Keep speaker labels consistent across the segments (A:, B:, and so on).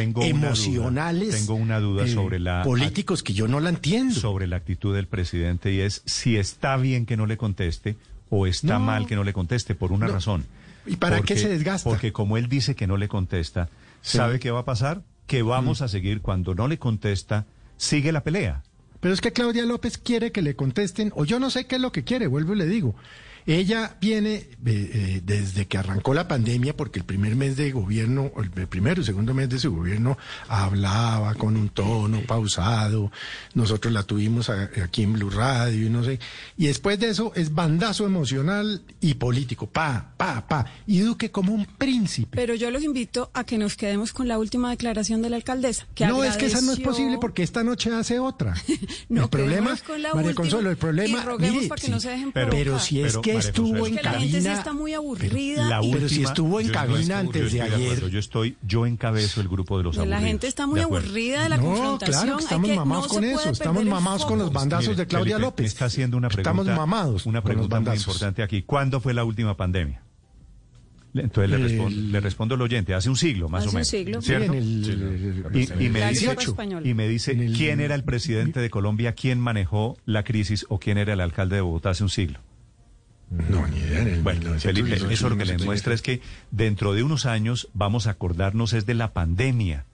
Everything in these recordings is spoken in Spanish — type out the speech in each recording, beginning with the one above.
A: tengo
B: emocionales.
A: Una duda, tengo una duda
B: eh,
A: sobre la
B: políticos que yo no la entiendo.
A: Sobre la actitud del presidente y es si está bien que no le conteste o está
B: No.
A: mal que no le conteste por una
B: No.
A: razón.
B: ¿Y para qué se desgasta?
A: Porque como él dice que no le contesta,
B: Sí.
A: ¿sabe qué va a pasar? Que vamos a seguir cuando no le contesta, sigue la pelea.
B: Pero es que Claudia López quiere que le contesten, o yo no sé qué es lo que quiere, vuelvo y le digo. Ella viene eh, eh, desde que arrancó la pandemia, porque el primer mes de gobierno, o el primero y segundo mes de su gobierno, hablaba con un tono pausado. Nosotros la tuvimos a- aquí en Blue Radio y no sé. Y después de eso es bandazo emocional y político. Pa, pa, pa. Y Duque como un príncipe.
C: Pero yo los invito a que nos quedemos con la última declaración de la alcaldesa. Que
B: no, es que esa no es posible porque esta noche hace otra.
C: No,
B: el problema,
C: con la
B: María
C: última
B: Consuelo, el problema,
C: y roguemos
B: mire,
C: para que
B: sí,
C: no se dejen
A: pero-
B: pero si es
A: Pero,
B: que estuvo en
C: que la gente sí
B: cabina,
C: está muy
B: pero-
C: aburrida.
A: La
C: y-
B: Pero si estuvo en cabina
A: estoy-
B: antes
A: yo
B: de ayer.
A: acuerdo, yo estoy, yo encabezo el grupo de los
C: la
A: aburridos.
C: gente está muy
A: De
C: aburrida de la
B: no,
C: confrontación.
B: claro, que estamos
C: que-
B: mamados
C: no
B: con eso, estamos mamados con los bandazos
A: Mire,
B: de Claudia
A: Felipe,
B: López.
A: me Está haciendo una pregunta.
B: Estamos mamados.
A: Una pregunta muy importante aquí. ¿Cuándo fue la última pandemia? Le- Entonces le,
B: El-
A: respondo, le respondo al oyente, hace un siglo más
C: Hace
A: o
C: un
A: menos.
C: siglo.
B: Sí,
A: ¿cierto?
B: en el,
A: Y, y me
C: La
A: dice, y me dice
B: En el-
A: quién era el presidente de Colombia, quién manejó la crisis o quién era el alcalde de Bogotá hace un siglo.
B: No, ni idea. En el
A: Bueno,
B: 1918,
A: Felipe, eso lo que le
B: 1918.
A: muestra es que dentro de unos años vamos a acordarnos es de la pandemia.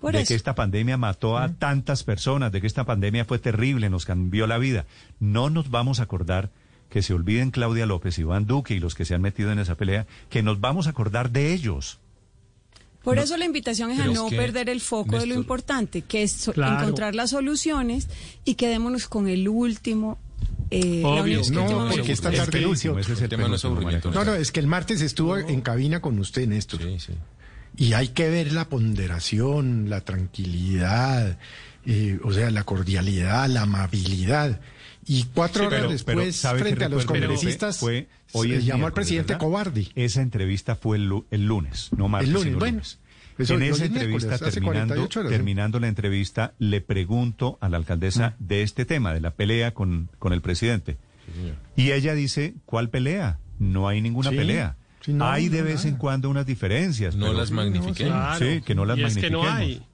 C: Por
A: de
C: eso.
A: que esta pandemia mató a tantas personas, de que esta pandemia fue terrible, nos cambió la vida. No nos vamos a acordar que se olviden Claudia López, Iván Duque y los que se han metido en esa pelea, que nos vamos a acordar de ellos.
C: Por eso la invitación es a
D: es
C: no
D: que,
C: perder el foco de lo importante, que es so-
E: Claro.
C: encontrar las soluciones y quedémonos con el último. Eh,
E: Obvio.
B: No, porque esta tarde
A: el
B: no
A: último, ese es el,
D: tema no es
B: No, es que el martes estuvo en cabina con usted, Néstor.
D: Sí, sí.
B: Y hay que ver la ponderación, la tranquilidad, eh, o sea, la cordialidad, la amabilidad. Y cuatro
A: Sí,
B: horas
A: pero-
B: después,
A: pero ¿sabe qué
B: frente a los congresistas,
A: fue hoy
B: se llamó al presidente
A: ¿verdad?
B: cobarde.
A: Esa entrevista fue el, lu- el lunes, no martes,
B: El lunes,
A: sino
B: bueno.
A: lunes.
B: Eso,
A: en esa
B: es
A: entrevista, terminando,
B: 48 horas, ¿no?
A: terminando la entrevista, le pregunto a la alcaldesa
B: Mm.
A: de este tema, de la pelea con, con el presidente. Y ella dice, ¿cuál pelea? No hay ninguna
B: Sí,
A: pelea.
B: sí, no,
A: hay de
B: no,
A: vez
B: nada.
A: en cuando unas diferencias.
D: No
A: pero-
D: las magnifiquemos.
E: Claro.
A: Sí, que no las
E: y es que no
A: magnifiquemos.
E: hay.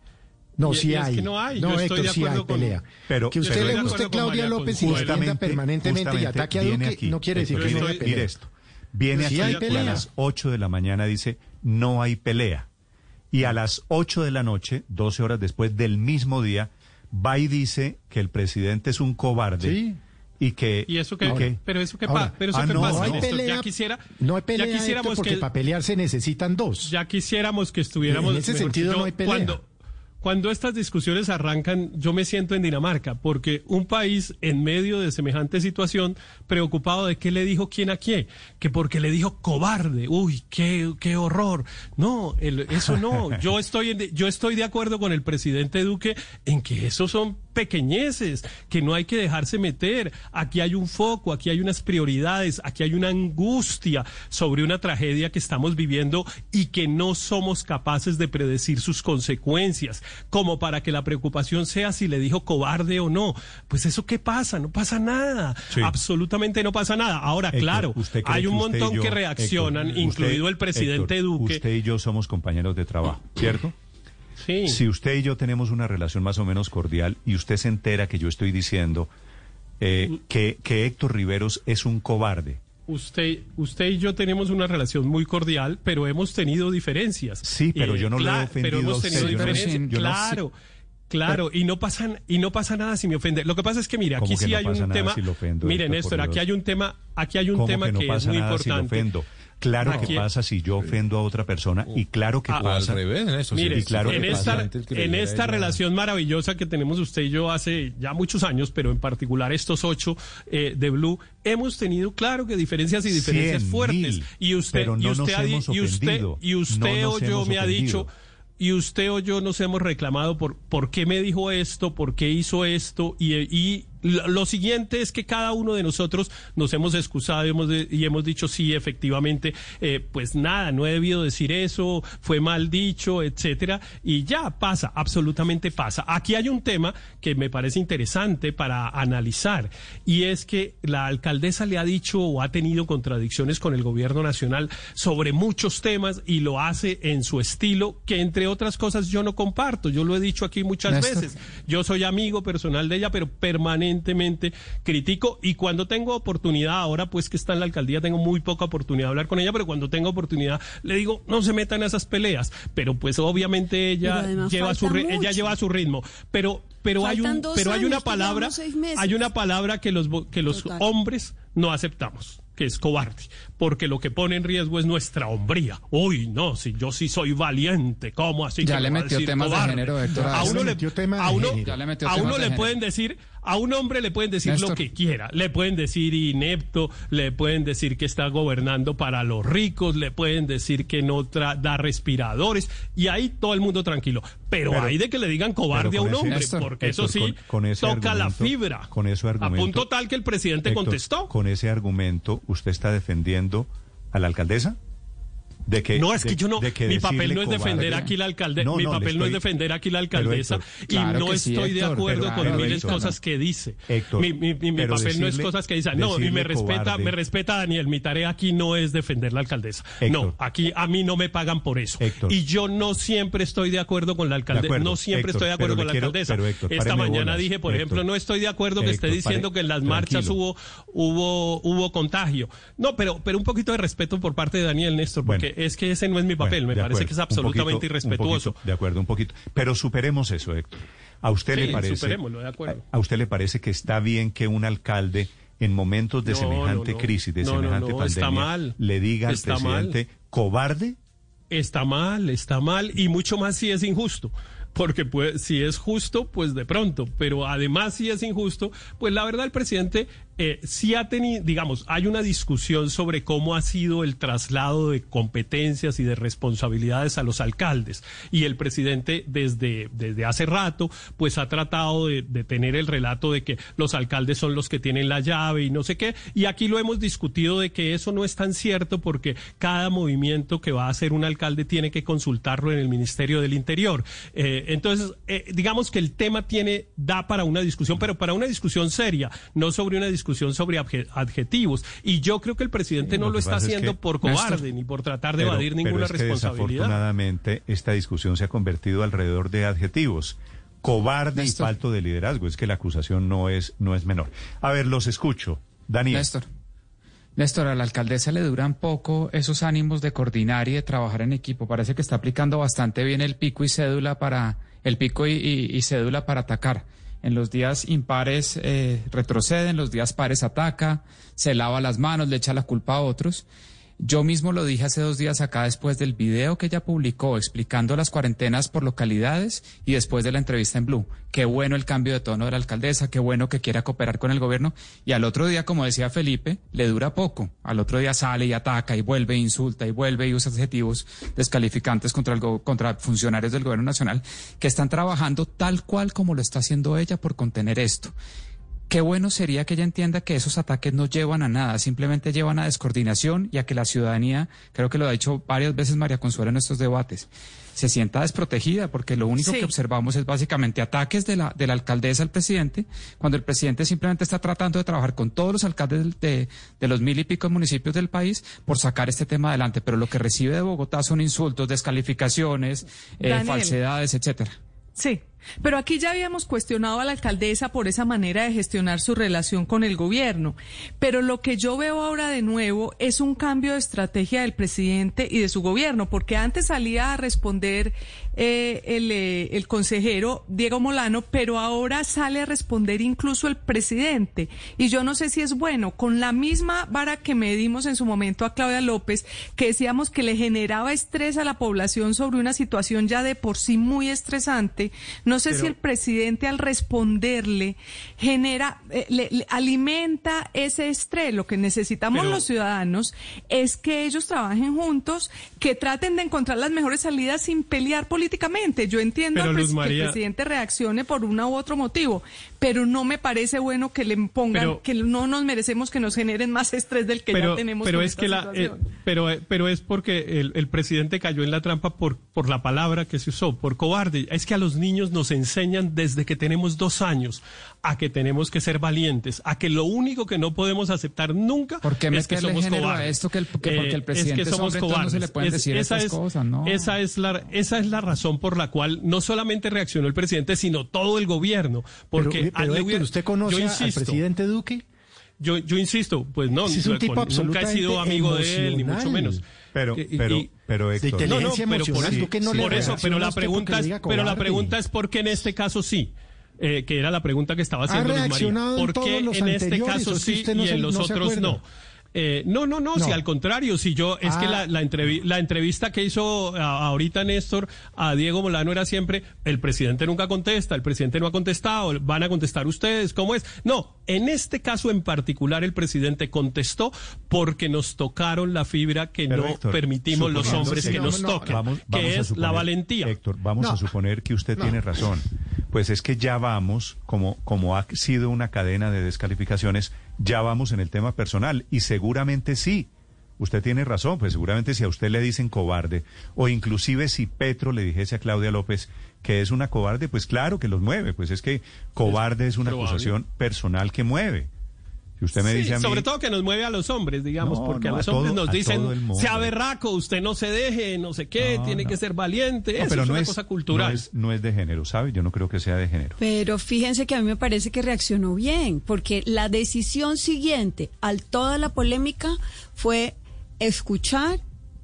B: No,
E: Y-
B: sí
E: y es
B: hay.
E: que no hay.
B: No,
E: Yo estoy
B: Héctor,
E: de
B: sí hay
E: acuerdo con-
B: pelea.
A: Pero-
B: que usted
A: pero-
B: le
A: Estoy de
B: guste Claudia López y defienda permanentemente y ataque a Duque,
A: aquí,
B: no quiere decir que no haya pelea.
A: Mire esto. Viene
B: Sí
A: aquí
B: hay
A: a las 8 de la mañana dice, no hay pelea. Y a las 8 de la noche, 12 horas después del mismo día, va y dice que el presidente es un cobarde.
B: Sí.
A: Y que...
E: ¿Y eso qué?
A: que-
E: Pero eso qué,
B: Ahora,
E: pa- pero eso
A: ah,
E: qué
A: no,
E: pasa,
B: No hay pelea,
E: ya quisiera,
B: no hay pelea
E: ya
B: Héctor,
E: quisiéramos
B: porque
E: que,
B: para pelear se necesitan dos.
E: ya quisiéramos que estuviéramos.
B: En ese sentido
E: dicho,
B: no hay pelea.
E: Cuando, cuando estas discusiones arrancan, yo me siento en Dinamarca, porque un país en medio de semejante situación, preocupado de qué le dijo quién a quién, que porque le dijo cobarde, uy, qué, qué horror. No, el- eso no. Yo estoy, en yo estoy de acuerdo con el presidente Duque en que esos son pequeñeces, que no hay que dejarse meter. Aquí hay un foco, aquí hay unas prioridades, aquí hay una angustia sobre una tragedia que estamos viviendo y que no somos capaces de predecir sus consecuencias, como para que la preocupación sea si le dijo cobarde o no. Pues eso qué pasa, no pasa nada,
A: Sí.
E: absolutamente no pasa nada. Ahora,
A: Héctor,
E: claro,
A: ¿usted cree
E: hay un montón
A: yo-
E: que reaccionan,
A: Héctor,
E: incluido
A: usted-
E: el presidente
A: Héctor,
E: Duque.
A: Usted y yo somos compañeros de trabajo, ¿cierto?
E: Sí.
A: Si usted y yo tenemos una relación más o menos cordial y usted se entera que yo estoy diciendo eh, que, que Héctor Riveros es un cobarde,
E: Usted, usted y yo tenemos una relación muy cordial, pero hemos tenido diferencias.
A: Sí, pero yo no lo he ofendido
E: Pero hemos
A: usted,
E: tenido
A: yo no sé,
E: diferencias.
A: no sé.
E: claro, claro, y no pasa y no pasa nada si me ofende. Lo que pasa es que mire,
A: ¿Cómo
E: aquí sí
A: no
E: hay
A: pasa
E: un
A: nada
E: tema.
A: si lo ofendo,
E: mire,
A: Héctor, por
E: Néstor, aquí hay un tema, aquí hay un
A: ¿Cómo
E: tema
A: que no
E: es
A: pasa
E: muy
A: nada si lo
E: importante.
A: ofendo? Claro que pasa si yo ofendo a otra persona y claro que
E: Ah,
A: pasa.
D: Al revés, Néstor.
E: Mire,
A: y claro
E: en
A: que
E: esta,
D: que
E: en relación maravillosa que tenemos usted y yo hace ya muchos años, pero en particular estos ocho eh, de Blue, hemos tenido, claro que diferencias y diferencias
A: Cien
E: fuertes.
A: mil,
E: y usted,
A: pero no
E: y usted,
A: nos
E: ha
A: hemos
E: y usted, y usted
A: no
E: o yo me ha dicho, y usted o yo nos hemos reclamado por por qué me dijo esto, por qué hizo esto y, y lo siguiente es que cada uno de nosotros nos hemos excusado y hemos, y hemos dicho sí, efectivamente, eh, pues nada, no he debido decir eso, fue mal dicho, etcétera, y ya pasa, absolutamente pasa. Aquí hay un tema que me parece interesante para analizar y es que la alcaldesa le ha dicho o ha tenido contradicciones con el gobierno nacional sobre muchos temas y lo hace en su estilo que entre otras cosas yo no comparto. Yo lo he dicho aquí muchas veces. Yo soy amigo personal de ella, pero permanentemente critico. Y cuando tengo oportunidad, ahora pues que está en la alcaldía, tengo muy poca oportunidad de hablar con ella, pero cuando tengo oportunidad le digo, no se metan en esas peleas, pero pues obviamente ella lleva su ella lleva su ritmo, pero pero hay un pero hay una palabra hay una palabra que los que los hombres no aceptamos que es cobarde, porque lo que pone en riesgo es nuestra hombría. Uy, no, si yo sí soy valiente, ¿cómo así?
D: Ya le metió temas de género,
E: A uno le, a uno, a uno le pueden decir, a un hombre le pueden decir lo que quiera, le pueden decir inepto, le pueden decir que está gobernando para los ricos, le pueden decir que no da respiradores, y ahí todo el mundo tranquilo. Pero, hay de que le digan cobarde a un hombre, porque eso sí toca la fibra.
A: Con ese argumento,
E: a punto tal que el presidente contestó.
A: Con ese argumento, ¿usted está defendiendo a la alcaldesa?
E: No es que yo no mi papel no es defender aquí la alcaldesa mi papel no es defender aquí la alcaldesa y no estoy de acuerdo con miles cosas que dice. Mi, mi, papel no es cosas que dice. No y me respeta me respeta Daniel mi tarea aquí no es defender la alcaldesa. No aquí a mí no me pagan por eso. Y yo no siempre estoy de acuerdo con la alcaldesa no siempre estoy de acuerdo con la alcaldesa. esta mañana dije por ejemplo no estoy de acuerdo que esté diciendo que en las marchas hubo hubo hubo contagio. No pero pero un poquito de respeto por parte de Daniel Néstor porque es que ese no es mi papel, me parece que es absolutamente irrespetuoso.
A: de acuerdo, un poquito. Pero superemos eso, Héctor. ¿A usted le parece?
E: de acuerdo.
A: A, usted le parece que está bien que un alcalde en momentos de semejante crisis, de semejante pandemia, le diga al presidente cobarde?
E: Está mal, está mal y mucho más si es injusto porque pues, si es justo, pues de pronto, pero además si es injusto, pues la verdad el presidente eh, sí ha tenido, digamos, hay una discusión sobre cómo ha sido el traslado de competencias y de responsabilidades a los alcaldes. Y el presidente desde, desde hace rato, pues ha tratado de, tener el relato de que los alcaldes son los que tienen la llave y no sé qué. Y aquí lo hemos discutido de que eso no es tan cierto porque cada movimiento que va a hacer un alcalde tiene que consultarlo en el Ministerio del Interior. Eh, entonces, eh, digamos que el tema tiene, da para una discusión, pero para una discusión seria, no sobre una discusión discusión sobre adjetivos. Y yo creo que el presidente no lo, está haciendo por cobarde ni por tratar de evadir ninguna
A: es que
E: responsabilidad.
A: Desafortunadamente, esta discusión se ha convertido alrededor de adjetivos. Cobarde y falto de liderazgo. Es que la acusación no es, no es menor. A ver, los escucho. Daniel.
D: Néstor. Néstor, a la alcaldesa le duran poco esos ánimos de coordinar y de trabajar en equipo. Parece que está aplicando bastante bien el pico y cédula para el pico y cédula para atacar. En los días impares eh, retrocede, en los días pares ataca, se lava las manos, le echa la culpa a otros. Yo mismo lo dije hace dos días acá después del video que ella publicó explicando las cuarentenas por localidades y después de la entrevista en Blue. Qué bueno el cambio de tono de la alcaldesa, qué bueno que quiera cooperar con el gobierno. Y al otro día, como decía Felipe, le dura poco. Al otro día sale y ataca y vuelve, insulta y vuelve y usa adjetivos descalificantes contra, el contra funcionarios del gobierno nacional que están trabajando tal cual como lo está haciendo ella por contener esto. Qué bueno sería que ella entienda que esos ataques no llevan a nada, simplemente llevan a descoordinación y a que la ciudadanía, creo que lo ha dicho varias veces María Consuelo en estos debates, se sienta desprotegida, porque lo único que observamos es básicamente ataques de la, de la alcaldesa al presidente, cuando el presidente simplemente está tratando de trabajar con todos los alcaldes de, de los mil y pico municipios del país por sacar este tema adelante. Pero lo que recibe de Bogotá son insultos, descalificaciones, eh, falsedades, etcétera.
F: Sí, pero aquí ya habíamos cuestionado a la alcaldesa por esa manera de gestionar su relación con el gobierno. Pero lo que yo veo ahora de nuevo es un cambio de estrategia del presidente y de su gobierno, porque antes salía a responder eh, el, eh, el consejero Diego Molano, pero ahora sale a responder incluso el presidente. Y yo no sé si es bueno, con la misma vara que medimos en su momento a Claudia López, que decíamos que le generaba estrés a la población sobre una situación ya de por sí muy estresante No sé si el presidente al responderle genera, eh, le, le alimenta ese estrés. Lo que necesitamos
E: Pero-
F: los ciudadanos es que ellos trabajen juntos, que traten de encontrar las mejores salidas sin pelear políticamente. Yo entiendo
E: Pero,
F: al pres-
E: Luz
F: que el presidente reaccione por uno u otro motivo, pero no me parece bueno que le pongan,
E: Pero-
F: que no nos merecemos que nos generen más estrés del que
E: pero,
F: ya tenemos.
E: pero es que la eh, pero eh, pero es porque el, el presidente cayó en la trampa por por la palabra que se usó por cobarde es que a los niños nos enseñan desde que tenemos dos años a que tenemos que ser valientes a que lo único que no podemos aceptar nunca
D: ¿Por qué
E: es que somos cobardes
D: esto que el- que porque el
E: Eh,
D: presidente
E: es que somos
D: no
E: cobardes
D: se le pueden decir
E: esa es,
D: cosas, no.
E: esa es la esa es la razón por la cual no solamente reaccionó el presidente sino todo el gobierno porque
B: pero, pero Héctor,
E: hubiera-
B: ¿usted conoce
E: yo
B: al presidente Duque?
E: yo, yo insisto, pues no,
B: es un
E: no,
B: tipo
E: con- nunca he sido
B: absolutamente
E: amigo de él, ni mucho menos.
A: Pero, pero,
E: y-
A: pero Héctor,
E: no, no, pero por,
B: emocional,
E: sí,
B: ¿tú qué no
E: por eso, pero la pregunta es, pero la pregunta es por qué en este caso sí. Eh, que era la pregunta que estaba haciendo Luz María. ¿Por qué en este caso sí
B: no
E: y
B: se-
E: en los
B: no
E: otros no? Eh, no, no, no,
B: No.
E: si al contrario, si yo, es que
B: Ah.
E: la, la, entrevi- la entrevista que hizo a- ahorita Néstor a Diego Molano era siempre, el presidente nunca contesta, el presidente no ha contestado, van a contestar ustedes, ¿cómo es? No, en este caso en particular el presidente contestó porque nos tocaron la fibra que
A: Pero,
E: no
A: Héctor,
E: permitimos los hombres
A: que-
E: que nos
B: no,
E: toquen,
A: Vamos, vamos
E: que es
A: suponer-
E: la valentía.
A: Héctor, vamos
B: No.
A: a suponer que usted tiene razón. Pues es que ya vamos, como, como ha sido una cadena de descalificaciones, ya vamos en el tema personal. Y seguramente sí. Usted tiene razón, pues seguramente si a usted le dicen cobarde, o inclusive si Petro le dijese a Claudia López que es una cobarde, pues claro que los mueve, pues es que cobarde es una
E: probable.
A: acusación personal que mueve. Si usted me
E: Sí,
A: dice a mí,
E: sobre todo que nos mueve a los hombres, digamos,
A: No,
E: porque
A: no,
E: a los
A: a
E: hombres
A: todo-
E: nos dicen, sea berraco, usted no se deje, no sé qué,
A: No,
E: tiene
A: no.
E: que ser valiente,
A: No,
E: eso
A: pero
E: es
A: no
E: una
A: es,
E: cosa cultural.
A: No es, no es de género, ¿sabe? Yo no creo que sea de género.
C: Pero fíjense que a mí me parece que reaccionó bien, porque la decisión siguiente a toda la polémica fue escuchar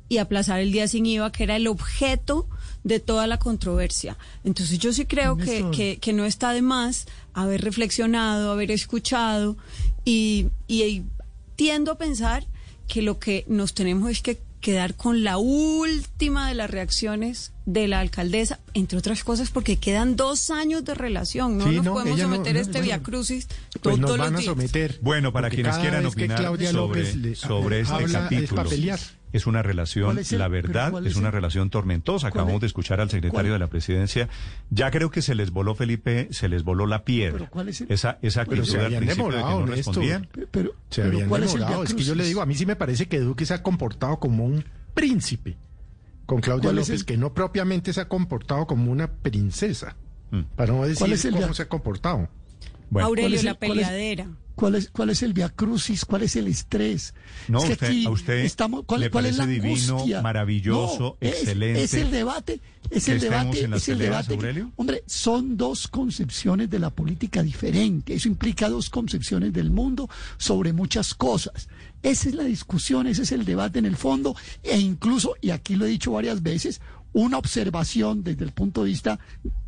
C: y aplazar el día sin IVA, que era el objeto de toda la controversia. Entonces yo sí creo que, que, que no está de más haber reflexionado, haber escuchado y, y tiendo a pensar que lo que nos tenemos es que quedar con la última de las reacciones de la alcaldesa, entre otras cosas porque quedan dos años de relación, no
B: Sí,
C: nos
B: no,
C: podemos
B: no-
C: someter
B: no,
C: a este
B: bueno,
C: Via Crucis
B: Pues
C: todos
B: nos
C: los días.
B: someter.
A: Bueno, para quienes quieran
B: que
A: opinar sobre,
B: López le-
A: sobre este
B: habla,
A: capítulo. Es una relación,
G: ¿Cuál es el-
A: la verdad, es
G: es
A: una
G: el-
A: relación tormentosa. Acabamos
G: es-
A: de escuchar al secretario
G: cuál-
A: de la presidencia. Ya creo que se les voló, Felipe, se les voló la piedra.
G: Pero ¿cuál es el-
A: Esa, esa
B: Pero
A: actitud
B: se
A: al
B: habían
A: principio de que
B: demorado,
A: no respondían.
G: Pero, pero,
B: Se
G: pero
B: habían
G: ¿cuál es el
B: demorado. Es que yo le digo, a mí sí me parece que Duque se ha comportado como un príncipe con Claudia
G: ¿Cuál es
B: López,
G: el-
B: que no propiamente se ha comportado como una princesa.
A: Mm.
B: Para no decir
G: ¿Cuál es el
B: cómo se ha comportado.
A: Bueno,
C: Aurelio,
G: ¿cuál es el-
C: la
G: cuál es-
C: peleadera.
G: ¿Cuál es, ¿Cuál es el Via Crucis? ¿Cuál es el estrés?
A: No,
G: Es que
A: usted-
G: aquí
A: a usted
G: estamos, ¿cuál,
A: le
G: cuál es la
A: divino,
G: angustia?
A: maravilloso,
G: No,
A: excelente
G: Es, el debate, es el debate, es el
A: peleas,
G: debate. Hombre, son dos concepciones de la política diferentes. Eso implica dos concepciones del mundo sobre muchas cosas. Esa es la discusión, ese es el debate en el fondo, e incluso, y aquí lo he dicho varias veces, una observación desde el punto de vista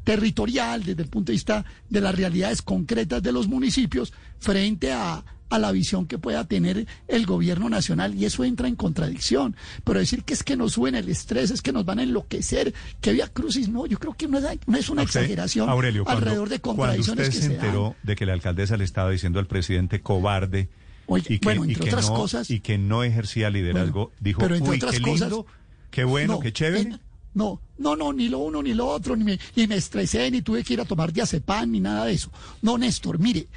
G: territorial, desde el punto de vista de las realidades concretas de los municipios, frente a, a la visión que pueda tener el gobierno nacional y eso entra en contradicción. Pero decir que es que nos suben el estrés, es que nos van a enloquecer, que vía crucis, no, yo creo que no es, no es una
A: usted,
G: exageración
A: Aurelio, cuando-
G: alrededor de
A: cuando
G: contradicciones
A: usted
G: que
A: se
G: se dan.
A: enteró de que la alcaldesa le estaba diciendo al presidente cobarde
G: Oye,
A: y que,
G: bueno,
A: y
G: entre
A: que
G: otras
A: no,
G: cosas-
A: y que no ejercía liderazgo,
G: Bueno,
A: dijo,
G: pero entre
A: uy,
G: otras
A: qué
G: cosas-
A: lindo, qué bueno,
G: No,
A: qué chévere.
G: en- no, no, no, ni lo uno ni lo otro, ni me, ni me estresé, ni tuve que ir a tomar diazepam, ni nada de eso. No, Néstor, mire,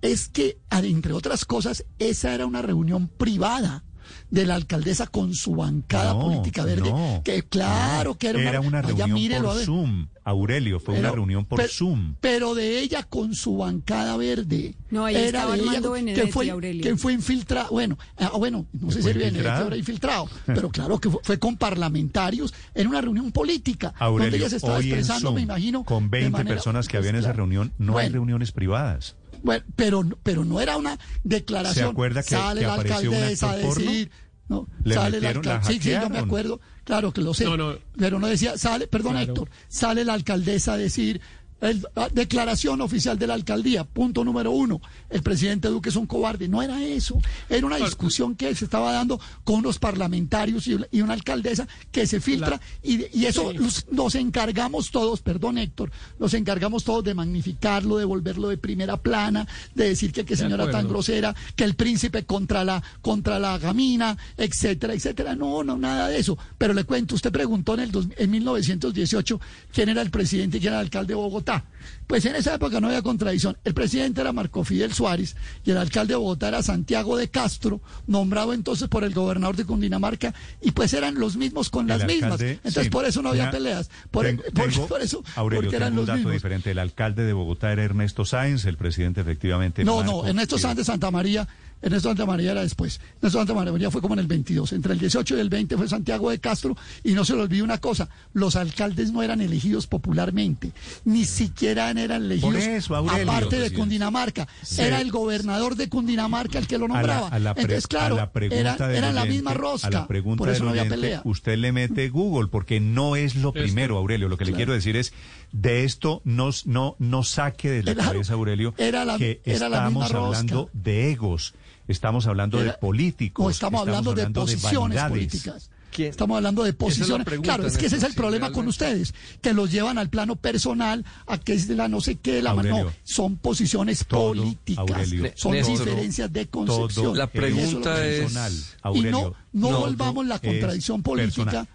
G: es que, entre otras cosas, esa era una reunión privada de la alcaldesa con su bancada
A: No,
G: política verde,
A: no,
G: que claro
A: no.
G: que era una,
A: una reunión
G: mírelo,
A: por. Zoom, Aurelio, fue una
G: Pero-
A: reunión por
G: pero-
A: Zoom.
G: Pero de ella con su bancada verde.
C: No, ahí estaba
G: de ella
C: Benedetti,
G: que fue,
C: Aurelio.
G: que fue infiltrado. Bueno, ah, bueno, no sé
A: ¿Fue
G: si Benedetti
A: infiltrado?
G: habrá infiltrado, pero claro que fue, fue con parlamentarios en una reunión política. donde
A: Aurelio,
G: ella se estaba
A: hoy en
G: expresando,
A: Zoom,
G: me imagino.
A: con
G: de
A: 20
G: manera-
A: personas que
G: pues,
A: había en esa
G: claro.
A: reunión, no hay reuniones privadas.
G: Bueno, pero, pero no era una declaración.
A: ¿Se acuerda que-
G: sale
A: que
G: la alcaldesa a decir. No,
A: Le
G: sale la alcaldesa. Sí, sí, yo me acuerdo. Claro que lo sé.
E: No, no.
G: Pero no decía, sale, perdón
E: Claro.
G: Héctor, sale la alcaldesa a decir. El- la declaración oficial de la alcaldía, punto número uno, el presidente Duque es un cobarde. No era eso, era una discusión que se estaba dando con unos parlamentarios y, y una alcaldesa que se filtra y, y eso los- nos encargamos todos, perdón Héctor, nos encargamos todos de magnificarlo, de volverlo de primera plana, de decir que qué señora tan grosera, que el príncipe contra la, contra la gamina, etcétera, etcétera. No, no, nada de eso. Pero le cuento, usted preguntó en, el dos- en 1918 quién era el presidente y quién era el alcalde de Bogotá. Pues en esa época no había contradicción. El presidente era Marco Fidel Suárez y el alcalde de Bogotá era Santiago de Castro, nombrado entonces por el gobernador de Cundinamarca, y pues eran los mismos con
A: El
G: las mismas. Entonces
A: sí,
G: por eso no había
A: una-
G: peleas. Por,
A: tengo-
G: por-
A: tengo-
G: por eso,
A: Aurelio,
G: porque eran
A: tengo un
G: los
A: dato
G: mismos.
A: diferente. El alcalde de Bogotá era Ernesto Sáenz, el presidente efectivamente.
G: No,
A: Marco
G: no, Ernesto. Sáenz de Santa María, Ernesto Santa María era después. Ernesto Santa María fue como en el 22. Entre el 18 y el 20 fue Santiago de Castro. Y no se le olvide una cosa, los alcaldes no eran elegidos popularmente, ni siquiera eran elegidos
A: eso, Aurelio,
G: aparte de. Cundinamarca. Era el gobernador de Cundinamarca el que lo
A: A la-
G: nombraba.
A: a la pre-
G: Entonces, claro,
A: a la pregunta
G: era, la misma rosca.
A: A la pregunta
G: por eso no había pelea.
A: Usted le mete Google, porque no es lo primero, Aurelio. Lo que le quiero decir es, de esto no, no, no saque de la
G: Era-
A: cabeza, Aurelio,
G: era la-
A: que
G: era la misma
A: estamos hablando de egos, estamos hablando de políticos.
G: No, estamos hablando de posiciones políticas.
H: ¿Quién?
G: Estamos hablando de
H: es la
G: posiciones.
H: pregunta,
G: claro, es que ese es el problema con ustedes, que los llevan al plano personal, a que es de la no sé qué, de la mano.
A: Aurelio,
G: No, son posiciones
A: todo,
G: políticas.
A: Aurelio,
G: son diferencias de
A: todo
G: concepción.
H: La
A: es
H: pregunta es-
A: personal,
G: Y
A: Aurelio.
G: no, no
A: Todo
G: volvamos la
A: es
G: contradicción política.
A: personal.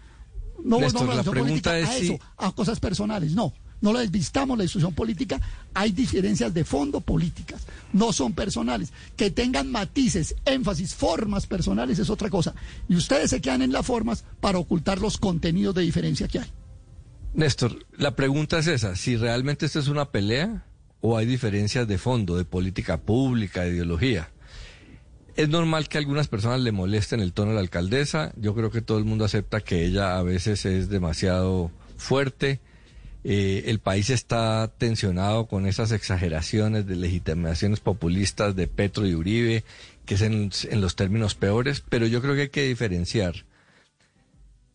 G: No
H: Néstor,
G: volvamos la,
H: la pregunta
G: política a
H: es
G: eso,
H: si-
G: a cosas personales. No, no la desvistamos la discusión política. Hay diferencias de fondo políticas, no son personales. Que tengan matices, énfasis, formas personales es otra cosa. Y ustedes se quedan en las formas para ocultar los contenidos de diferencia que hay.
H: Néstor, la pregunta es esa, si realmente esto es una pelea o hay diferencias de fondo, de política pública, de ideología. Es normal que a algunas personas le molesten el tono de la alcaldesa, yo creo que todo el mundo acepta que ella a veces es demasiado fuerte, Eh, el país está tensionado con esas exageraciones de legitimaciones populistas de Petro y Uribe, que es en, los términos peores, pero yo creo que hay que diferenciar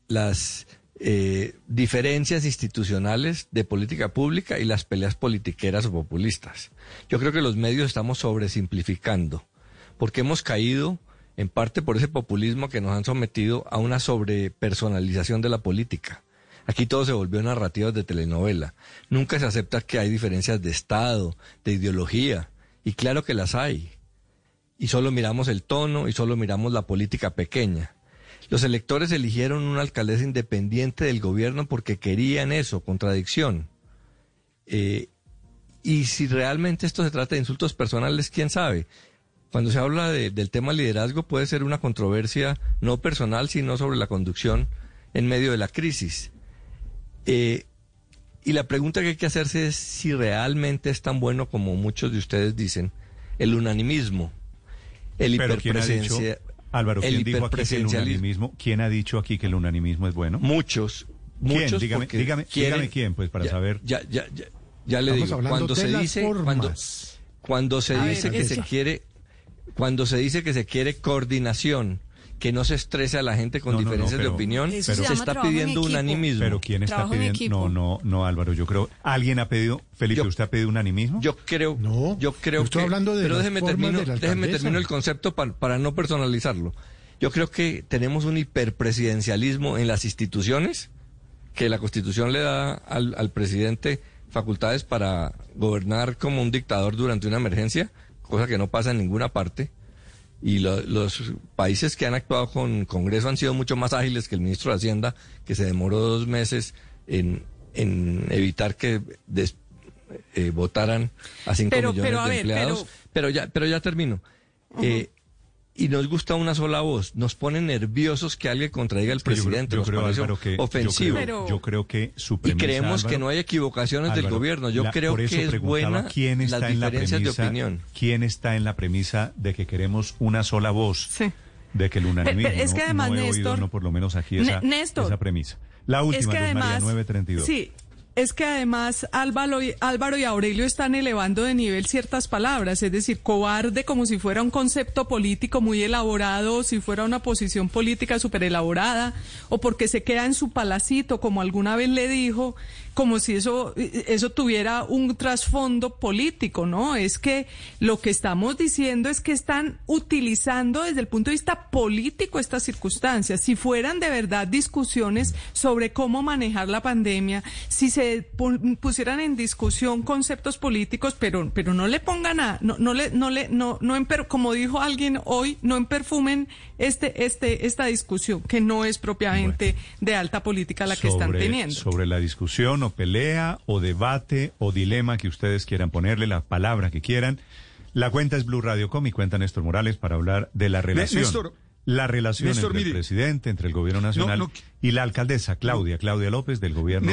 H: las eh, diferencias institucionales de política pública y las peleas politiqueras o populistas. Yo creo que los medios estamos sobresimplificando, porque hemos caído en parte por ese populismo que nos han sometido a una sobrepersonalización de la política. Aquí todo se volvió narrativas de telenovela. Nunca se acepta que hay diferencias de Estado, de ideología, y claro que las hay. Y solo miramos el tono y solo miramos la política pequeña. Los electores eligieron una alcaldesa independiente del gobierno porque querían eso, contradicción. Eh, y si realmente esto se trata de insultos personales, quién sabe. Cuando se habla de- del tema liderazgo puede ser una controversia no personal, sino sobre la conducción en medio de la crisis. Eh, y la pregunta que hay que hacerse es si realmente es tan bueno como muchos de ustedes dicen, el unanimismo, el
A: Pero ¿quién ha dicho,
H: hiperpresencia-
A: Álvaro,
H: el
A: ¿quién dijo aquí que el unanimismo? ¿Quién ha dicho aquí que el unanimismo es bueno?
H: Muchos,
A: ¿Quién?
H: muchos
A: Dígame- dígame-
H: quieren-
A: dígame quién, pues, para
H: ya,
A: saber.
H: Ya, ya, ya, ya le
B: Estamos
H: digo, cuando se dice, cuando, cuando se
C: A
H: dice
C: ver,
H: que se quiere, cuando se dice que se quiere coordinación, que no se estrese a la gente con
A: No, no, no,
H: diferencias
A: pero-
H: de opinión,
C: Eso
H: se, está pidiendo unanimismo.
A: Pero ¿quién está pidiendo? No, no, no, Álvaro, yo creo. ¿Alguien ha pedido, Felipe,
H: Yo-
A: usted ha pedido unanimismo?
H: Yo creo,
B: No,
H: yo creo
B: estoy
H: que,
B: hablando de
H: pero déjeme termino,
B: de la
H: déjeme termino el concepto pa- para no personalizarlo. Yo creo que tenemos un hiperpresidencialismo en las instituciones, que la Constitución le da al, al presidente facultades para gobernar como un dictador durante una emergencia, cosa que no pasa en ninguna parte. Y lo- los países que han actuado con Congreso han sido mucho más ágiles que el ministro de Hacienda, que se demoró dos meses en, en evitar que des- eh, votaran a 5
F: Pero-
H: millones
F: pero, a
H: de
F: ver,
H: empleados.
F: pero-
H: Pero, ya, pero ya termino. Eh, y nos gusta una sola voz. Nos pone nerviosos que alguien contradiga al
A: yo
H: presidente.
A: yo
H: nos
A: creo,
H: parece
A: Álvaro, que,
H: ofensivo.
A: Yo creo, yo que su
H: y creemos que no hay equivocaciones del gobierno. Yo
A: la-
H: creo que es buena
A: quién está
H: las
A: en la
H: diferencias
A: premisa,
H: de opinión.
A: ¿Quién está en la premisa de que queremos una sola voz?
F: Sí.
A: De que el unanimismo.
F: Pero es que
A: no-
F: además,
A: no he oído,
F: Néstor-
A: no por lo menos aquí esa,
F: Néstor,
A: esa premisa. La última,
F: es que además,
A: 932.
F: sí, es que además Álvaro y, Álvaro y Aurelio están elevando de nivel ciertas palabras, es decir, cobarde como si fuera un concepto político muy elaborado, si fuera una posición política súper elaborada, o porque se queda en su palacito, como alguna vez le dijo como si eso, eso tuviera un trasfondo político, ¿no? Es que lo que estamos diciendo es que están utilizando desde el punto de vista político estas circunstancias. Si fueran de verdad discusiones sobre cómo manejar la pandemia, si se pusieran en discusión conceptos políticos, pero, pero no le pongan a, no, no le, no le, no, no en, como dijo alguien hoy, no en perfumen este, este, esta discusión, que no es propiamente de alta política la que están teniendo.
A: Sobre la discusión o pelea o debate o dilema que ustedes quieran ponerle, la palabra que quieran. La cuenta es Blue Radio Com y cuenta Néstor Morales para hablar de la relación. la relación entre el presidente, entre el gobierno nacional y la alcaldesa Claudia, Claudia López del gobierno.